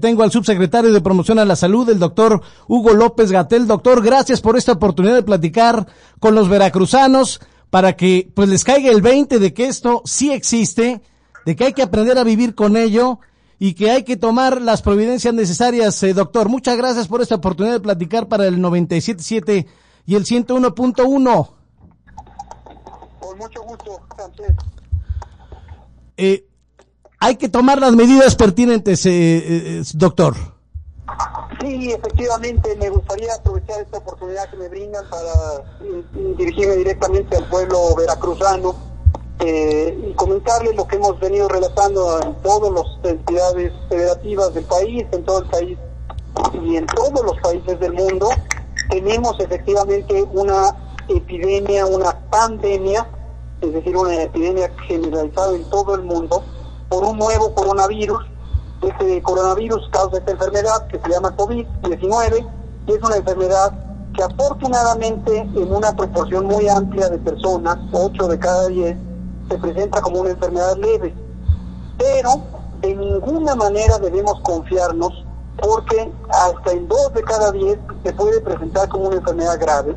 Tengo al subsecretario de Promoción a la Salud, el doctor Hugo López Gatel. Doctor, gracias por esta oportunidad de platicar con los veracruzanos para que pues les caiga el 20 de que esto sí existe, de que hay que aprender a vivir con ello y que hay que tomar las providencias necesarias, eh, doctor. Muchas gracias por esta oportunidad de platicar para el 97.7 y el 101.1. Con mucho gusto, Eh, hay que tomar las medidas pertinentes, eh, eh, doctor. Sí, efectivamente, me gustaría aprovechar esta oportunidad que me brindan para eh, dirigirme directamente al pueblo veracruzano y comentarles lo que hemos venido relatando en todas las entidades federativas del país, en todo el país y en todos los países del mundo. Tenemos efectivamente una epidemia, una pandemia, es decir, una epidemia generalizada en todo el mundo por un nuevo coronavirus. Este coronavirus causa esta enfermedad que se llama COVID-19 y es una enfermedad que afortunadamente en una proporción muy amplia de personas, 8 de cada 10, se presenta como una enfermedad leve. Pero de ninguna manera debemos confiarnos porque hasta en 2 de cada 10 se puede presentar como una enfermedad grave.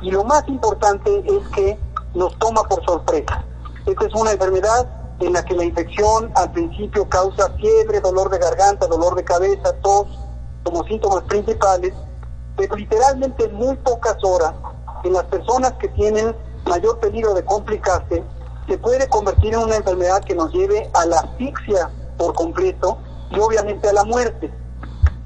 Y lo más importante es que nos toma por sorpresa. Esta es una enfermedad en la que la infección al principio causa fiebre, dolor de garganta, dolor de cabeza, tos como síntomas principales, pero literalmente en muy pocas horas, en las personas que tienen mayor peligro de complicarse, se puede convertir en una enfermedad que nos lleve a la asfixia por completo y obviamente a la muerte,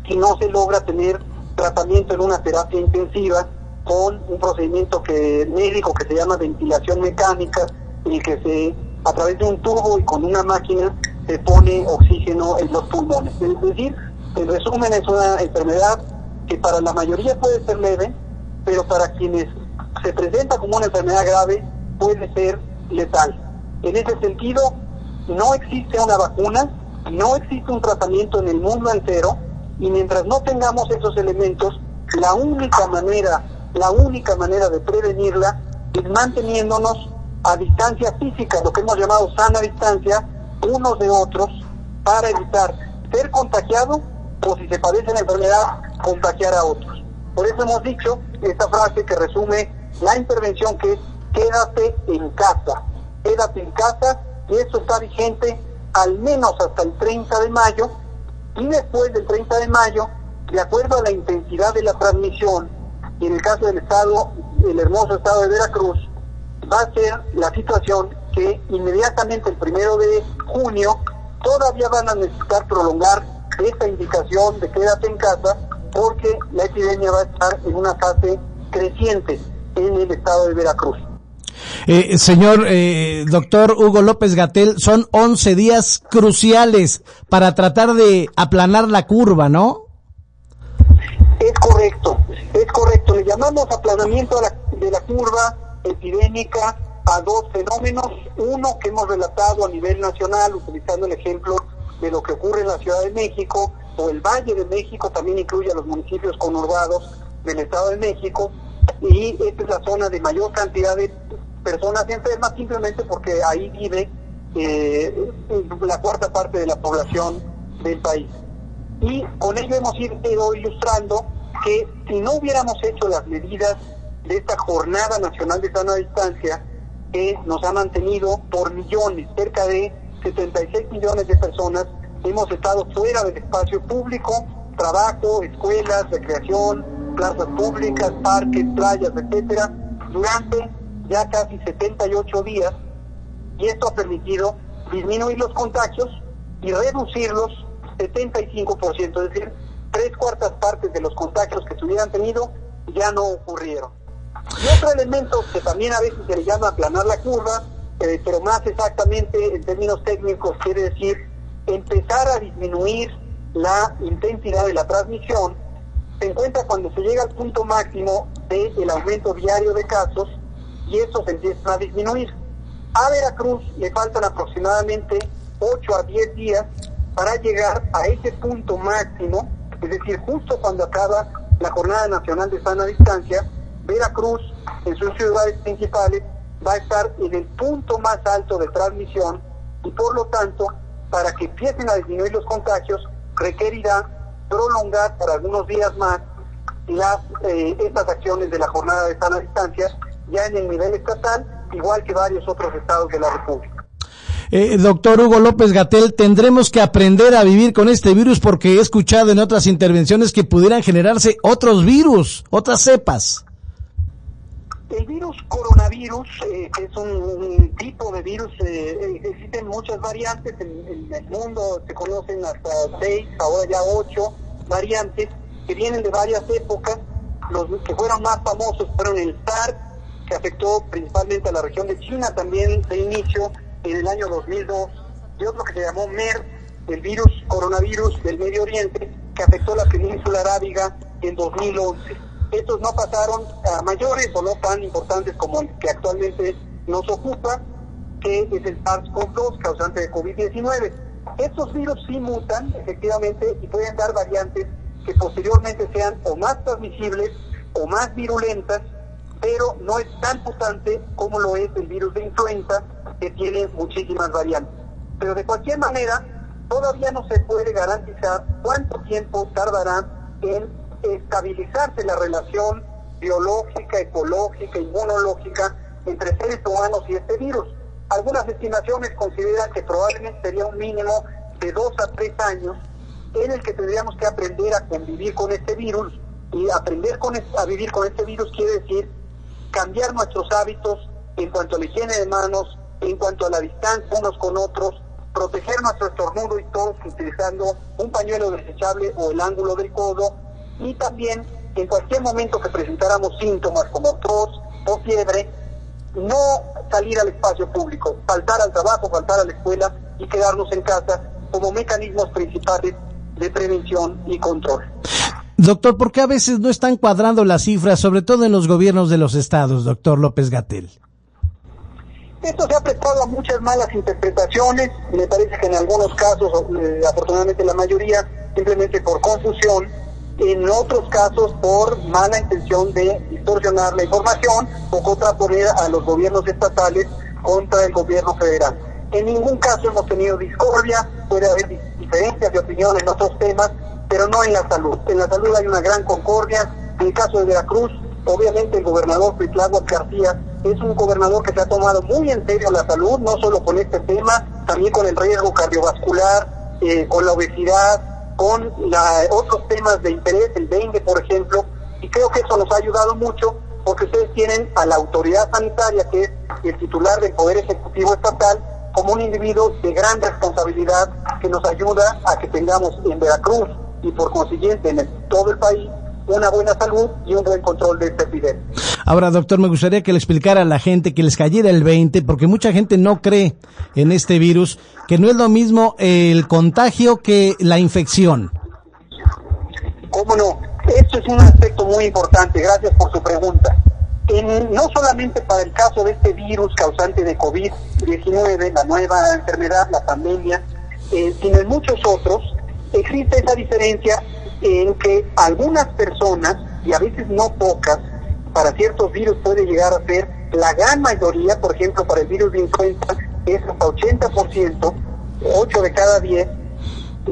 si no se logra tener tratamiento en una terapia intensiva con un procedimiento que médico que se llama ventilación mecánica y que se a través de un tubo y con una máquina se pone oxígeno en los pulmones. Es decir, en resumen es una enfermedad que para la mayoría puede ser leve, pero para quienes se presenta como una enfermedad grave puede ser letal. En ese sentido, no existe una vacuna, no existe un tratamiento en el mundo entero y mientras no tengamos esos elementos, la única manera, la única manera de prevenirla es manteniéndonos a distancia física, lo que hemos llamado sana distancia, unos de otros, para evitar ser contagiado o si se padece la enfermedad, contagiar a otros. Por eso hemos dicho esta frase que resume la intervención que es quédate en casa, quédate en casa, y esto está vigente al menos hasta el 30 de mayo, y después del 30 de mayo, de acuerdo a la intensidad de la transmisión, y en el caso del estado, el hermoso estado de Veracruz, va a ser la situación que inmediatamente el primero de junio todavía van a necesitar prolongar esta indicación de quédate en casa porque la epidemia va a estar en una fase creciente en el estado de Veracruz. Eh, señor eh, doctor Hugo López Gatel, son 11 días cruciales para tratar de aplanar la curva, ¿no? Es correcto, es correcto. Le llamamos aplanamiento de la curva epidémica a dos fenómenos, uno que hemos relatado a nivel nacional, utilizando el ejemplo de lo que ocurre en la Ciudad de México, o el Valle de México, también incluye a los municipios conurbados del Estado de México, y esta es la zona de mayor cantidad de personas enfermas, simplemente porque ahí vive eh, la cuarta parte de la población del país. Y con ello hemos ido ilustrando que si no hubiéramos hecho las medidas de esta Jornada Nacional de Sana Distancia que nos ha mantenido por millones, cerca de 76 millones de personas hemos estado fuera del espacio público, trabajo, escuelas, recreación, plazas públicas, parques, playas, etcétera, durante ya casi 78 días y esto ha permitido disminuir los contagios y reducirlos 75%, es decir, tres cuartas partes de los contagios que se hubieran tenido ya no ocurrieron. Y otro elemento que también a veces se le llama aplanar la curva, eh, pero más exactamente en términos técnicos quiere decir empezar a disminuir la intensidad de la transmisión, se encuentra cuando se llega al punto máximo del aumento diario de casos y eso se empieza a disminuir. A Veracruz le faltan aproximadamente 8 a 10 días para llegar a ese punto máximo, es decir, justo cuando acaba la Jornada Nacional de Sana Distancia, Veracruz, en sus ciudades principales, va a estar en el punto más alto de transmisión y por lo tanto, para que empiecen a disminuir los contagios, requerirá prolongar por algunos días más las eh, estas acciones de la jornada de sana distancia ya en el nivel estatal, igual que varios otros estados de la República. Eh, doctor Hugo López Gatel, tendremos que aprender a vivir con este virus porque he escuchado en otras intervenciones que pudieran generarse otros virus, otras cepas. El virus coronavirus eh, es un, tipo de virus, eh, existen muchas variantes, en, el mundo se conocen hasta seis, ahora ya ocho variantes que vienen de varias épocas, los que fueron más famosos fueron el SARS, que afectó principalmente a la región de China también de inicio, en el año 2002 y otro que se llamó MERS, el virus coronavirus del Medio Oriente, que afectó la península arábiga en 2011. Estos no pasaron a mayores o no tan importantes como el que actualmente nos ocupa, que es el SARS-CoV-2, causante de COVID-19. Estos virus sí mutan, efectivamente, y pueden dar variantes que posteriormente sean o más transmisibles o más virulentas, pero no es tan mutante como lo es el virus de influenza que tiene muchísimas variantes. Pero de cualquier manera, todavía no se puede garantizar cuánto tiempo tardará en estabilizarse la relación biológica, ecológica, inmunológica entre seres humanos y este virus. Algunas estimaciones consideran que probablemente sería un mínimo de dos a tres años en el que tendríamos que aprender a convivir con este virus y aprender con, a vivir con este virus quiere decir cambiar nuestros hábitos en cuanto a la higiene de manos, en cuanto a la distancia unos con otros, proteger nuestro estornudo y todos utilizando un pañuelo desechable o el ángulo del codo y también en cualquier momento que presentáramos síntomas como tos o fiebre, no salir al espacio público, faltar al trabajo, faltar a la escuela y quedarnos en casa como mecanismos principales de prevención y control. Doctor, ¿por qué a veces no están cuadrando las cifras, sobre todo en los gobiernos de los estados, doctor López Gatel? Esto se ha prestado a muchas malas interpretaciones, me parece que en algunos casos, eh, afortunadamente la mayoría, simplemente por confusión, en otros casos por mala intención de distorsionar la información o contraponer a los gobiernos estatales contra el gobierno federal. En ningún caso hemos tenido discordia, puede haber diferencias de opinión en otros temas, pero no en la salud. En la salud hay una gran concordia. En el caso de Veracruz, obviamente el gobernador Cuitláhuac García es un gobernador que se ha tomado muy en serio la salud, no solo con este tema, también con el riesgo cardiovascular, eh, con la obesidad, con la, otros temas de interés, el dengue, por ejemplo, y creo que eso nos ha ayudado mucho porque ustedes tienen a la autoridad sanitaria, que es el titular del Poder Ejecutivo Estatal, como un individuo de gran responsabilidad que nos ayuda a que tengamos en Veracruz y por consiguiente en todo el país una buena salud y un buen control de este epidemia. Ahora, doctor, me gustaría que le explicara a la gente que les cayera el 20, porque mucha gente no cree en este virus, que no es lo mismo el contagio que la infección. ¿Cómo no? Esto es un aspecto muy importante. Gracias por su pregunta. no solamente para el caso de este virus causante de COVID-19, la nueva enfermedad, la pandemia, eh, sino en muchos otros, existe esa diferencia en que algunas personas, y a veces no pocas, para ciertos virus puede llegar a ser la gran mayoría, por ejemplo, para el virus de influenza es hasta 80%, 8 de cada 10,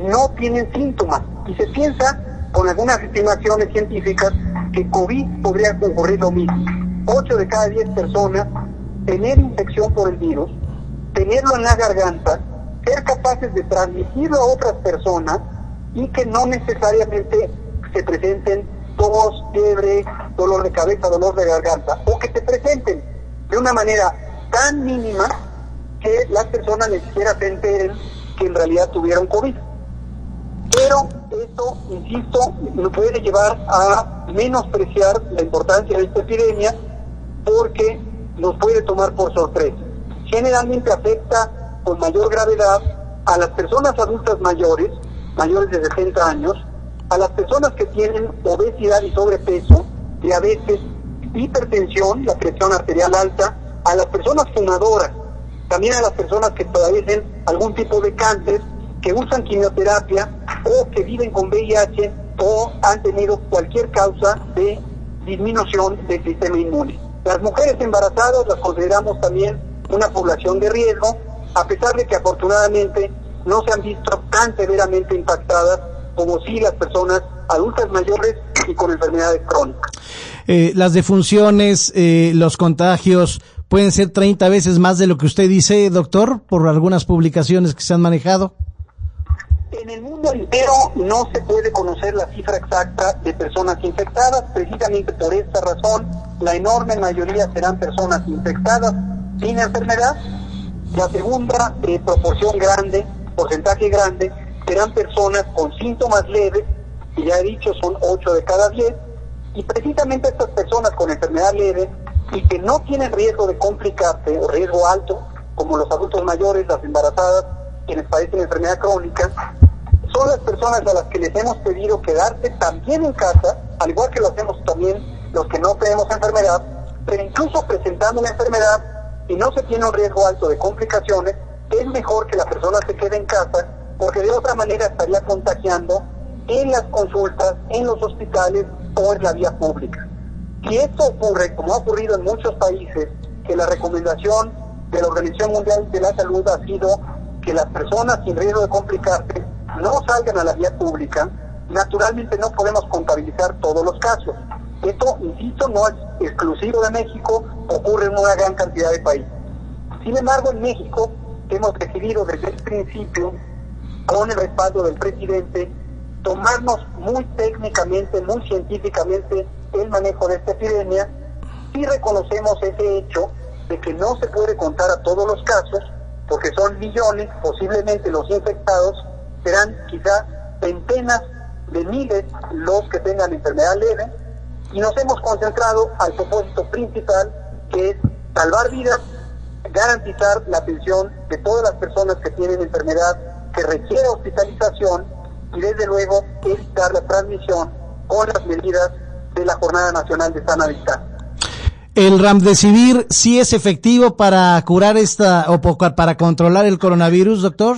no tienen síntomas. Y se piensa, con algunas estimaciones científicas, que COVID podría ocurrir lo mismo. 8 de cada 10 personas tener infección por el virus, tenerlo en la garganta, ser capaces de transmitirlo a otras personas y que no necesariamente se presenten tos, fiebre, dolor de cabeza, dolor de garganta, o que se presenten de una manera tan mínima que las personas ni siquiera se enteren que en realidad tuvieron COVID. Pero esto, insisto, nos puede llevar a menospreciar la importancia de esta epidemia porque nos puede tomar por sorpresa. Generalmente afecta con mayor gravedad a las personas adultas mayores, mayores de 60 años, a las personas que tienen obesidad y sobrepeso, diabetes, hipertensión, la presión arterial alta, a las personas fumadoras, también a las personas que padecen algún tipo de cáncer, que usan quimioterapia o que viven con VIH o han tenido cualquier causa de disminución del sistema inmune. Las mujeres embarazadas las consideramos también una población de riesgo, a pesar de que afortunadamente no se han visto tan severamente impactadas como si las personas adultas mayores y con enfermedades crónicas. Eh, las defunciones, eh, los contagios pueden ser 30 veces más de lo que usted dice, doctor, por algunas publicaciones que se han manejado. En el mundo entero no se puede conocer la cifra exacta de personas infectadas, precisamente por esta razón la enorme mayoría serán personas infectadas sin enfermedad. La segunda eh, proporción grande, porcentaje grande, serán personas con síntomas leves, que ya he dicho son 8 de cada 10, y precisamente estas personas con enfermedad leve y que no tienen riesgo de complicarse o riesgo alto, como los adultos mayores, las embarazadas, quienes padecen enfermedad crónica, son las personas a las que les hemos pedido quedarse también en casa, al igual que lo hacemos también los que no tenemos enfermedad, pero incluso presentando una enfermedad y no se tiene un riesgo alto de complicaciones, es mejor que la persona se quede en casa porque de otra manera estaría contagiando en las consultas, en los hospitales o en la vía pública. Si esto ocurre, como ha ocurrido en muchos países, que la recomendación de la Organización Mundial de la Salud ha sido que las personas sin riesgo de complicarse no salgan a la vía pública, naturalmente no podemos contabilizar todos los casos. Esto, insisto, no es exclusivo de México, ocurre en una gran cantidad de países. Sin embargo, en México hemos decidido desde el principio, con el respaldo del presidente, tomarnos muy técnicamente, muy científicamente el manejo de esta epidemia y reconocemos ese hecho de que no se puede contar a todos los casos, porque son millones, posiblemente los infectados, serán quizá centenas de miles los que tengan enfermedad leve y nos hemos concentrado al propósito principal que es salvar vidas, garantizar la atención de todas las personas que tienen enfermedad que requiere hospitalización y desde luego evitar la transmisión con las medidas de la Jornada Nacional de Sana Distancia. ¿El Ramdesivir sí es efectivo para curar esta o para controlar el coronavirus, doctor?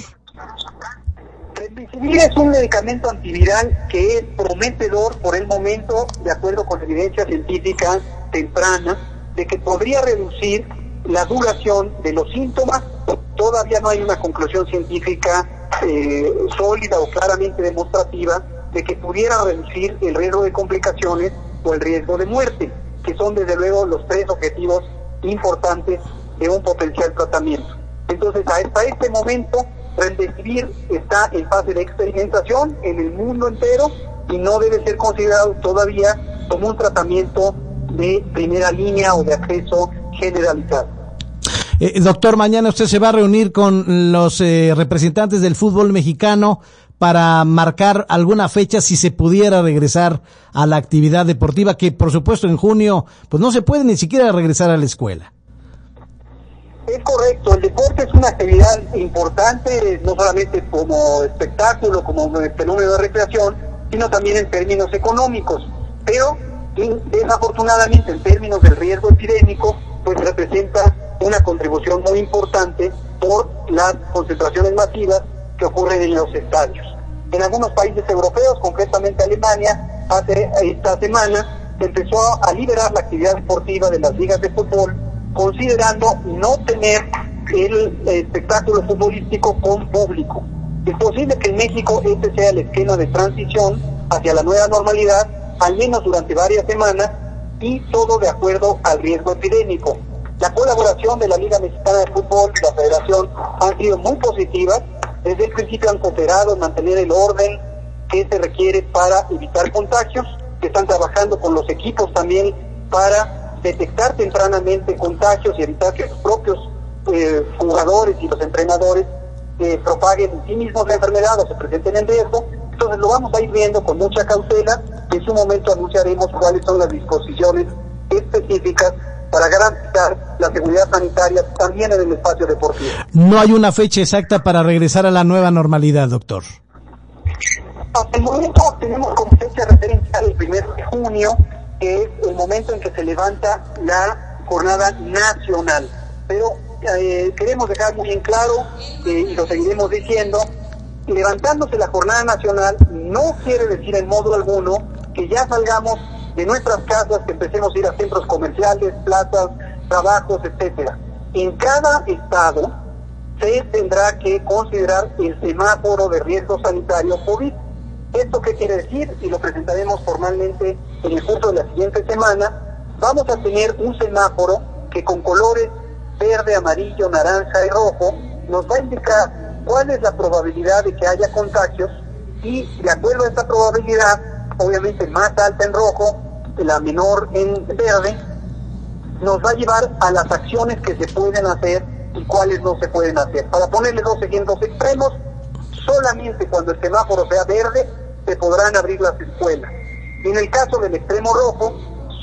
Remdesivir es un medicamento antiviral que es prometedor por el momento, de acuerdo con evidencia científica temprana, de que podría reducir la duración de los síntomas. Todavía no hay una conclusión científica eh, sólida o claramente demostrativa de que pudiera reducir el riesgo de complicaciones o el riesgo de muerte, que son desde luego los tres objetivos importantes de un potencial tratamiento. Entonces, hasta este momento, Remdesivir está en fase de experimentación en el mundo entero y no debe ser considerado todavía como un tratamiento de primera línea o de acceso generalizado. Eh, doctor, mañana usted se va a reunir con los eh, representantes del fútbol mexicano para marcar alguna fecha si se pudiera regresar a la actividad deportiva, que por supuesto en junio pues no se puede ni siquiera regresar a la escuela. Es correcto, el deporte es una actividad importante, no solamente como espectáculo, como fenómeno de recreación, sino también en términos económicos. Pero desafortunadamente en términos del riesgo epidémico, pues representa una contribución muy importante por las concentraciones masivas que ocurren en los estadios. En algunos países europeos, concretamente Alemania, hace esta semana se empezó a liberar la actividad deportiva de las ligas de fútbol, considerando no tener el espectáculo futbolístico con público. Es posible que en México este sea el esquema de transición hacia la nueva normalidad, al menos durante varias semanas, y todo de acuerdo al riesgo epidémico. La colaboración de la Liga Mexicana de Fútbol y la Federación han sido muy positivas. Desde el principio han cooperado en mantener el orden que se requiere para evitar contagios, están trabajando con los equipos también para detectar tempranamente contagios y evitar que los propios eh, jugadores y los entrenadores eh, propaguen en sí mismos la enfermedad o se presenten en riesgo. Entonces lo vamos a ir viendo con mucha cautela. En su momento anunciaremos cuáles son las disposiciones específicas para garantizar la seguridad sanitaria también en el espacio deportivo. No hay una fecha exacta para regresar a la nueva normalidad, doctor. Hasta el momento tenemos como fecha referencial el primero de junio, que es el momento en que se levanta la jornada nacional. Pero eh, queremos dejar muy en claro, eh, y lo seguiremos diciendo, levantándose la jornada nacional no quiere decir en modo alguno que ya salgamos de nuestras casas, que empecemos a ir a centros comerciales, plazas, trabajos, etcétera. En cada estado se tendrá que considerar el semáforo de riesgo sanitario COVID. ¿Esto qué quiere decir? Y lo presentaremos formalmente en el curso de la siguiente semana. Vamos a tener un semáforo que con colores verde, amarillo, naranja y rojo nos va a indicar cuál es la probabilidad de que haya contagios y de acuerdo a esta probabilidad, obviamente más alta en rojo, la menor en verde, nos va a llevar a las acciones que se pueden hacer y cuáles no se pueden hacer. Para ponerle dos ejemplos extremos, solamente cuando el semáforo sea verde se podrán abrir las escuelas. En el caso del extremo rojo,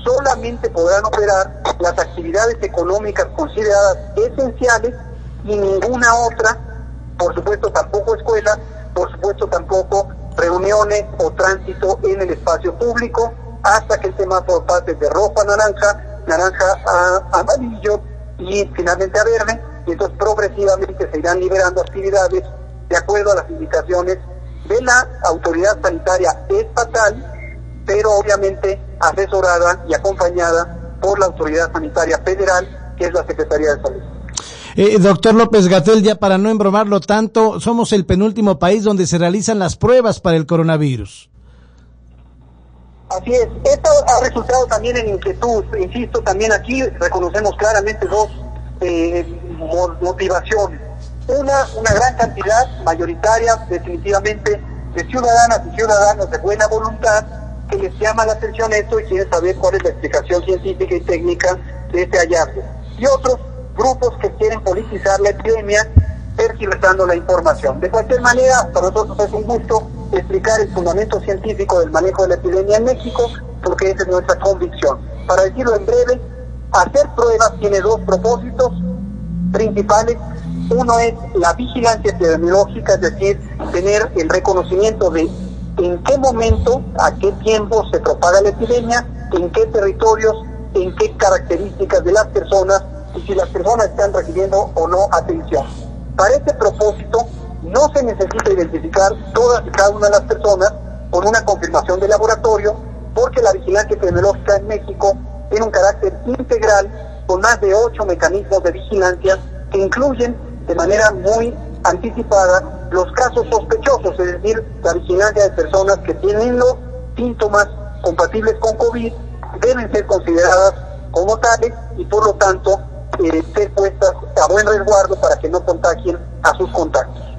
solamente podrán operar las actividades económicas consideradas esenciales y ninguna otra, por supuesto tampoco escuelas, por supuesto tampoco reuniones o tránsito en el espacio público, hasta que el semáforo pase de rojo a naranja, naranja a amarillo y finalmente a verde, y entonces progresivamente se irán liberando actividades de acuerdo a las indicaciones de la autoridad sanitaria estatal, pero obviamente asesorada y acompañada por la autoridad sanitaria federal, que es la Secretaría de Salud. Eh, doctor López Gatel, ya para no embromarlo tanto, somos el penúltimo país donde se realizan las pruebas para el coronavirus. Así es, esto ha resultado también en inquietud, insisto, también aquí reconocemos claramente dos eh, motivaciones. Una, una gran cantidad, mayoritaria, definitivamente, de ciudadanas y ciudadanos de buena voluntad que les llama la atención esto y quieren saber cuál es la explicación científica y técnica de este hallazgo. Y otros grupos que quieren politizar la epidemia tergiversando la información. De cualquier manera, para nosotros es un gusto explicar el fundamento científico del manejo de la epidemia en México, porque esa es nuestra convicción. Para decirlo en breve, hacer pruebas tiene dos propósitos principales. Uno es la vigilancia epidemiológica, es decir, tener el reconocimiento de en qué momento, a qué tiempo se propaga la epidemia, en qué territorios, en qué características de las personas y si las personas están recibiendo o no atención. Para este propósito, no se necesita identificar todas y cada una de las personas con una confirmación de laboratorio, porque la vigilancia epidemiológica en México tiene un carácter integral con más de ocho mecanismos de vigilancia que incluyen de manera muy anticipada los casos sospechosos, es decir, la vigilancia de personas que tienen los síntomas compatibles con COVID deben ser consideradas como tales y por lo tanto eh, ser puestas a buen resguardo para que no contagien a sus contactos.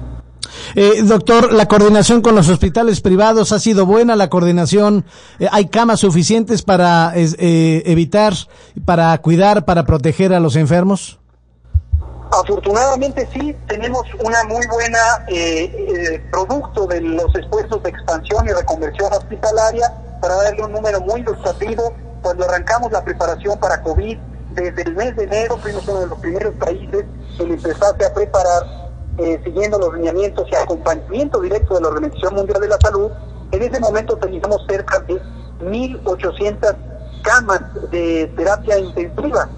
Eh, doctor, la coordinación con los hospitales privados ha sido buena, la coordinación, eh, hay camas suficientes para eh, evitar, para cuidar, para proteger a los enfermos. Afortunadamente sí, tenemos una muy buena producto de los esfuerzos de expansión y reconversión hospitalaria para darle un número muy ilustrativo. Cuando arrancamos la preparación para COVID, desde el mes de enero fuimos uno de los primeros países en empezarse a preparar eh, siguiendo los lineamientos y acompañamiento directo de la Organización Mundial de la Salud, en ese momento teníamos cerca de 1.800 camas de terapia intensiva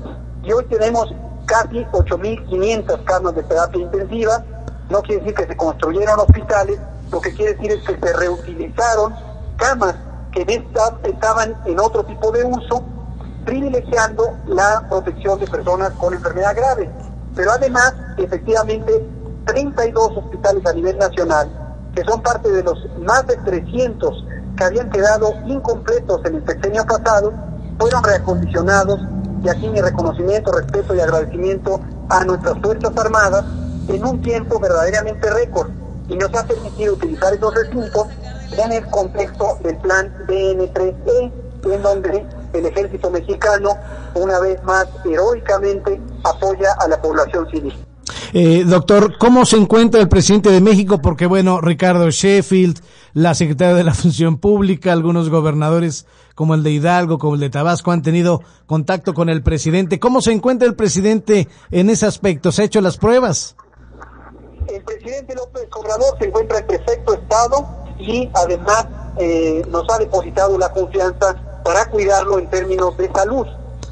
y hoy tenemos casi 8.500 camas de terapia intensiva. No quiere decir que se construyeron hospitales, lo que quiere decir es que se reutilizaron camas que estaban en otro tipo de uso, privilegiando la protección de personas con enfermedad grave. Pero además, efectivamente, 32 hospitales a nivel nacional, que son parte de los más de 300 que habían quedado incompletos en el sexenio pasado, fueron reacondicionados y aquí mi reconocimiento, respeto y agradecimiento a nuestras Fuerzas Armadas en un tiempo verdaderamente récord y nos ha permitido utilizar esos recintos en el contexto del plan DN3E, en donde el ejército mexicano, una vez más heroicamente, apoya a la población civil. Eh, doctor, ¿cómo se encuentra el presidente de México? Porque, bueno, Ricardo Sheffield, la secretaria de la Función Pública, algunos gobernadores como el de Hidalgo, como el de Tabasco, han tenido contacto con el presidente. ¿Cómo se encuentra el presidente en ese aspecto? ¿Se ha hecho las pruebas? El presidente López Obrador se encuentra en perfecto estado y además eh, nos ha depositado la confianza para cuidarlo en términos de salud.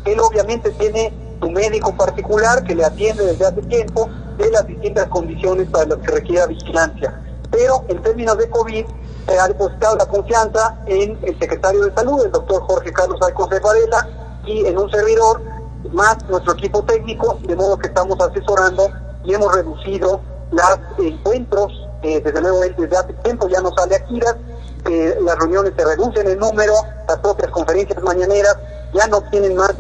Él obviamente tiene su médico particular que le atiende desde hace tiempo de las distintas condiciones para las que requiera vigilancia. Pero en términos de COVID, se ha depositado la confianza en el secretario de Salud, el doctor Jorge Carlos Alcocer Varela, y en un servidor, más nuestro equipo técnico, de modo que estamos asesorando y hemos reducido los encuentros, desde luego desde hace tiempo ya no sale a giras, las reuniones se reducen en número, las propias conferencias mañaneras ya no tienen más